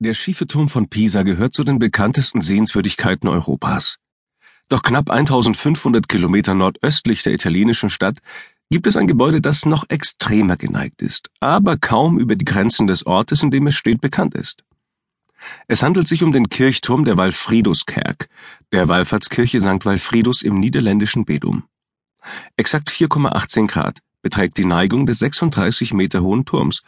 Der schiefe Turm von Pisa gehört zu den bekanntesten Sehenswürdigkeiten Europas. Doch knapp 1500 Kilometer nordöstlich der italienischen Stadt gibt es ein Gebäude, das noch extremer geneigt ist, aber kaum über die Grenzen des Ortes, in dem es steht, bekannt ist. Es handelt sich um den Kirchturm der Walfriduskerk, der Wallfahrtskirche St. Walfridus im niederländischen Bedum. Exakt 4,18 Grad beträgt die Neigung des 36 Meter hohen Turms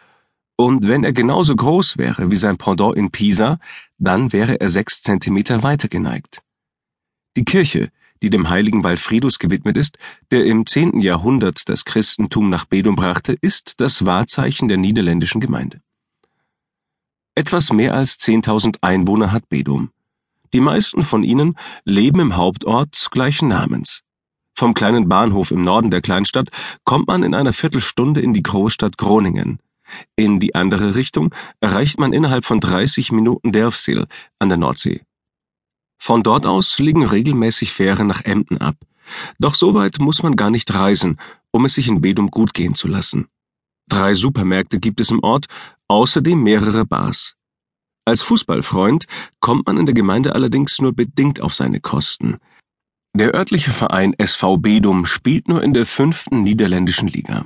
und wenn er genauso groß wäre wie sein Pendant in Pisa, dann wäre er sechs Zentimeter weiter geneigt. Die Kirche, die dem heiligen Walfridus gewidmet ist, der im zehnten Jahrhundert das Christentum nach Bedum brachte, ist das Wahrzeichen der niederländischen Gemeinde. Etwas mehr als 10.000 Einwohner hat Bedum. Die meisten von ihnen leben im Hauptort gleichen Namens. Vom kleinen Bahnhof im Norden der Kleinstadt kommt man in einer Viertelstunde in die Großstadt Groningen. In die andere Richtung erreicht man innerhalb von 30 Minuten Delfzijl an der Nordsee. Von dort aus liegen regelmäßig Fähren nach Emden ab. Doch so weit muss man gar nicht reisen, um es sich in Bedum gut gehen zu lassen. Drei Supermärkte gibt es im Ort, außerdem mehrere Bars. Als Fußballfreund kommt man in der Gemeinde allerdings nur bedingt auf seine Kosten. Der örtliche Verein SV Bedum spielt nur in der fünften niederländischen Liga.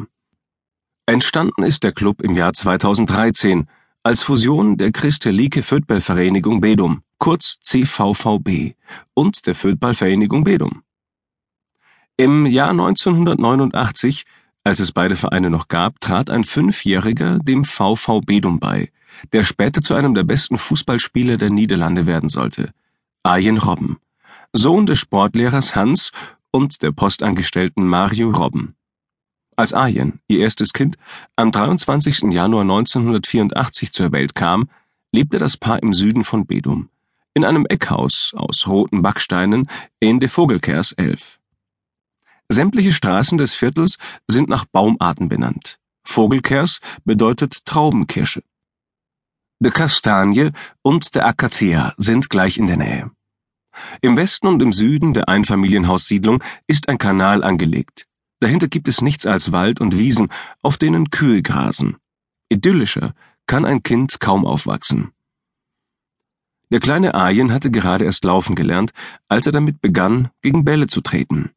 Entstanden ist der Club im Jahr 2013 als Fusion der Christelike Fötballvereinigung Bedum, kurz CVVB, und der Fötballvereinigung Bedum. Im Jahr 1989, als es beide Vereine noch gab, trat ein Fünfjähriger dem VV Bedum bei, der später zu einem der besten Fußballspieler der Niederlande werden sollte, Arjen Robben, Sohn des Sportlehrers Hans und der Postangestellten Mario Robben. Als Arjen, ihr erstes Kind, am 23. Januar 1984 zur Welt kam, lebte das Paar im Süden von Bedum, in einem Eckhaus aus roten Backsteinen in de Vogelkers 11. Sämtliche Straßen des Viertels sind nach Baumarten benannt. Vogelkers bedeutet Traubenkirsche. De Kastanie und der Akacia sind gleich in der Nähe. Im Westen und im Süden der Einfamilienhaussiedlung ist ein Kanal angelegt. Dahinter gibt es nichts als Wald und Wiesen, auf denen Kühe grasen. Idyllischer kann ein Kind kaum aufwachsen. Der kleine Arjen hatte gerade erst laufen gelernt, als er damit begann, gegen Bälle zu treten.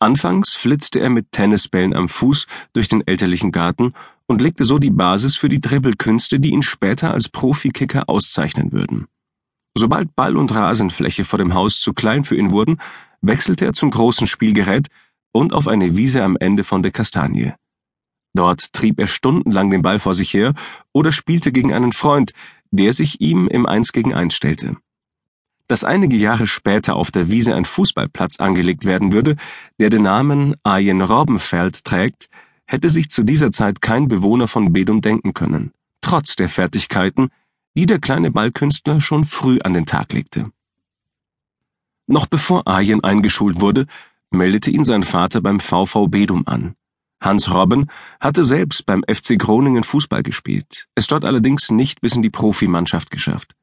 Anfangs flitzte er mit Tennisbällen am Fuß durch den elterlichen Garten und legte so die Basis für die Dribbelkünste, die ihn später als Profikicker auszeichnen würden. Sobald Ball und Rasenfläche vor dem Haus zu klein für ihn wurden, wechselte er zum großen Spielgerät und auf eine Wiese am Ende von der Kastanie. Dort trieb er stundenlang den Ball vor sich her oder spielte gegen einen Freund, der sich ihm im Eins gegen Eins stellte. Dass einige Jahre später auf der Wiese ein Fußballplatz angelegt werden würde, der den Namen Ayen Robbenfeld trägt, hätte sich zu dieser Zeit kein Bewohner von Bedum denken können, trotz der Fertigkeiten, die der kleine Ballkünstler schon früh an den Tag legte. Noch bevor Ayen eingeschult wurde, meldete ihn sein Vater beim VV Bedum an. Hans Robben hatte selbst beim FC Groningen Fußball gespielt, es dort allerdings nicht bis in die Profimannschaft geschafft.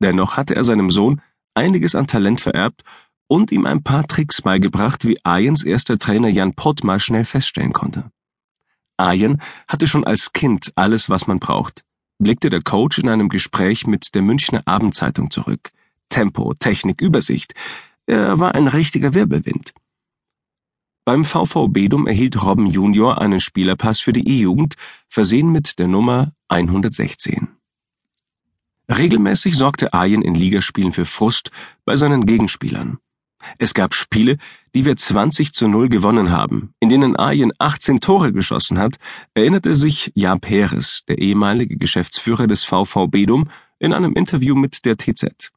Dennoch hatte er seinem Sohn einiges an Talent vererbt und ihm ein paar Tricks beigebracht, wie Ayens erster Trainer Jan Pottmar schnell feststellen konnte. Ayen hatte schon als Kind alles, was man braucht, blickte der Coach in einem Gespräch mit der Münchner Abendzeitung zurück. Tempo, Technik, Übersicht. Er war ein richtiger Wirbelwind. Beim VV Bedum erhielt Robben Junior einen Spielerpass für die E-Jugend, versehen mit der Nummer 116. Regelmäßig sorgte Ayen in Ligaspielen für Frust bei seinen Gegenspielern. Es gab Spiele, die wir 20 zu 0 gewonnen haben, in denen Ayen 18 Tore geschossen hat, erinnerte sich Jan Peres, der ehemalige Geschäftsführer des VV Bedum, in einem Interview mit der TZ.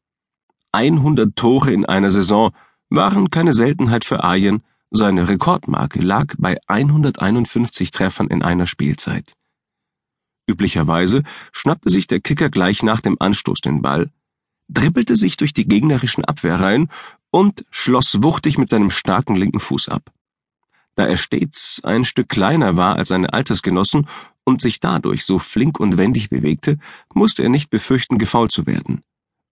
100 Tore in einer Saison waren keine Seltenheit für Ayen, seine Rekordmarke lag bei 151 Treffern in einer Spielzeit. Üblicherweise schnappte sich der Kicker gleich nach dem Anstoß den Ball, dribbelte sich durch die gegnerischen Abwehrreihen und schloss wuchtig mit seinem starken linken Fuß ab. Da er stets ein Stück kleiner war als seine Altersgenossen und sich dadurch so flink und wendig bewegte, musste er nicht befürchten, gefault zu werden.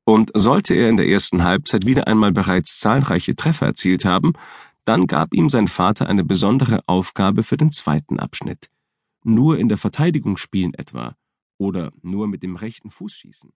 Und sollte er in der ersten Halbzeit wieder einmal bereits zahlreiche Treffer erzielt haben, dann gab ihm sein Vater eine besondere Aufgabe für den zweiten Abschnitt. Nur in der Verteidigung spielen etwa oder nur mit dem rechten Fuß schießen.